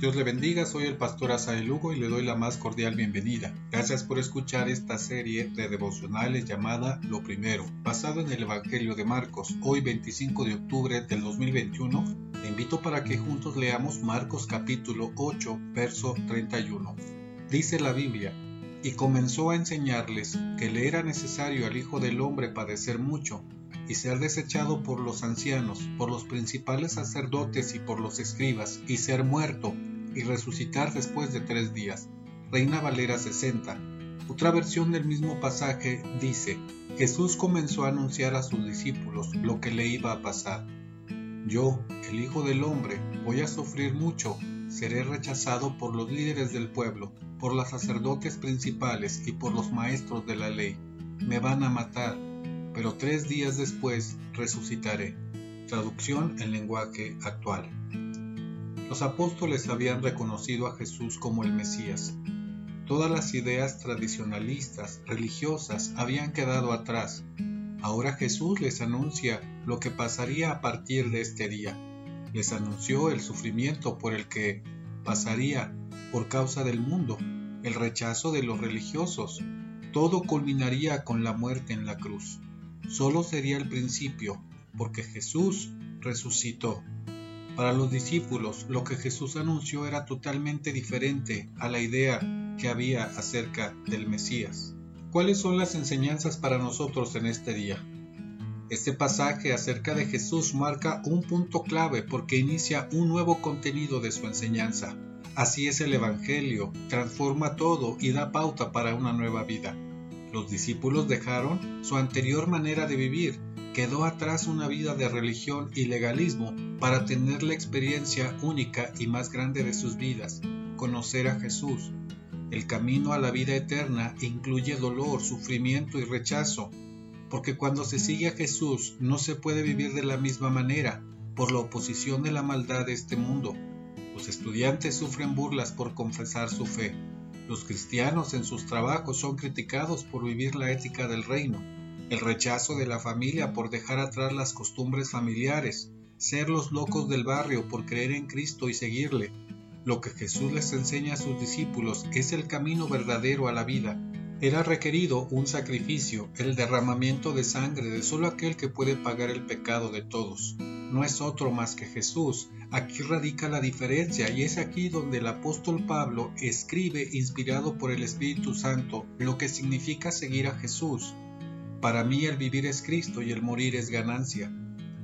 Dios le bendiga, soy el pastor Asael Lugo y le doy la más cordial bienvenida. Gracias por escuchar esta serie de devocionales llamada Lo Primero, basado en el Evangelio de Marcos. Hoy 25 de octubre del 2021, te invito para que juntos leamos Marcos capítulo 8, verso 31. Dice la Biblia, y comenzó a enseñarles que le era necesario al Hijo del Hombre padecer mucho y ser desechado por los ancianos, por los principales sacerdotes y por los escribas, y ser muerto, y resucitar después de tres días. Reina Valera 60. Otra versión del mismo pasaje dice, Jesús comenzó a anunciar a sus discípulos lo que le iba a pasar. Yo, el Hijo del Hombre, voy a sufrir mucho, seré rechazado por los líderes del pueblo, por los sacerdotes principales y por los maestros de la ley. Me van a matar pero tres días después resucitaré. Traducción en lenguaje actual. Los apóstoles habían reconocido a Jesús como el Mesías. Todas las ideas tradicionalistas, religiosas, habían quedado atrás. Ahora Jesús les anuncia lo que pasaría a partir de este día. Les anunció el sufrimiento por el que pasaría por causa del mundo, el rechazo de los religiosos. Todo culminaría con la muerte en la cruz solo sería el principio, porque Jesús resucitó. Para los discípulos, lo que Jesús anunció era totalmente diferente a la idea que había acerca del Mesías. ¿Cuáles son las enseñanzas para nosotros en este día? Este pasaje acerca de Jesús marca un punto clave porque inicia un nuevo contenido de su enseñanza. Así es el Evangelio, transforma todo y da pauta para una nueva vida. Los discípulos dejaron su anterior manera de vivir, quedó atrás una vida de religión y legalismo para tener la experiencia única y más grande de sus vidas, conocer a Jesús. El camino a la vida eterna incluye dolor, sufrimiento y rechazo, porque cuando se sigue a Jesús no se puede vivir de la misma manera por la oposición de la maldad de este mundo. Los estudiantes sufren burlas por confesar su fe. Los cristianos en sus trabajos son criticados por vivir la ética del reino, el rechazo de la familia por dejar atrás las costumbres familiares, ser los locos del barrio por creer en Cristo y seguirle. Lo que Jesús les enseña a sus discípulos es el camino verdadero a la vida. Era requerido un sacrificio, el derramamiento de sangre de solo aquel que puede pagar el pecado de todos no es otro más que Jesús. Aquí radica la diferencia y es aquí donde el apóstol Pablo escribe inspirado por el Espíritu Santo lo que significa seguir a Jesús. Para mí el vivir es Cristo y el morir es ganancia.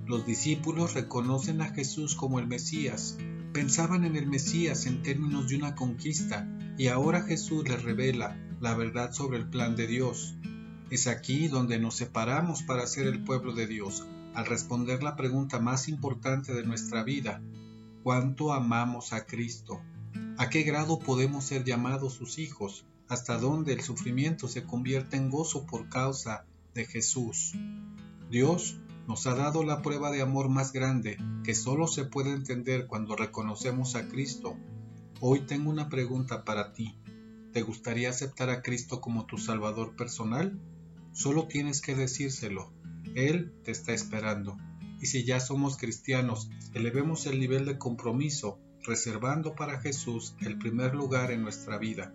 Los discípulos reconocen a Jesús como el Mesías, pensaban en el Mesías en términos de una conquista y ahora Jesús les revela la verdad sobre el plan de Dios. Es aquí donde nos separamos para ser el pueblo de Dios, al responder la pregunta más importante de nuestra vida, ¿cuánto amamos a Cristo? ¿A qué grado podemos ser llamados sus hijos? ¿Hasta dónde el sufrimiento se convierte en gozo por causa de Jesús? Dios nos ha dado la prueba de amor más grande que solo se puede entender cuando reconocemos a Cristo. Hoy tengo una pregunta para ti. ¿Te gustaría aceptar a Cristo como tu Salvador personal? Solo tienes que decírselo él te está esperando. Y si ya somos cristianos, elevemos el nivel de compromiso, reservando para Jesús el primer lugar en nuestra vida.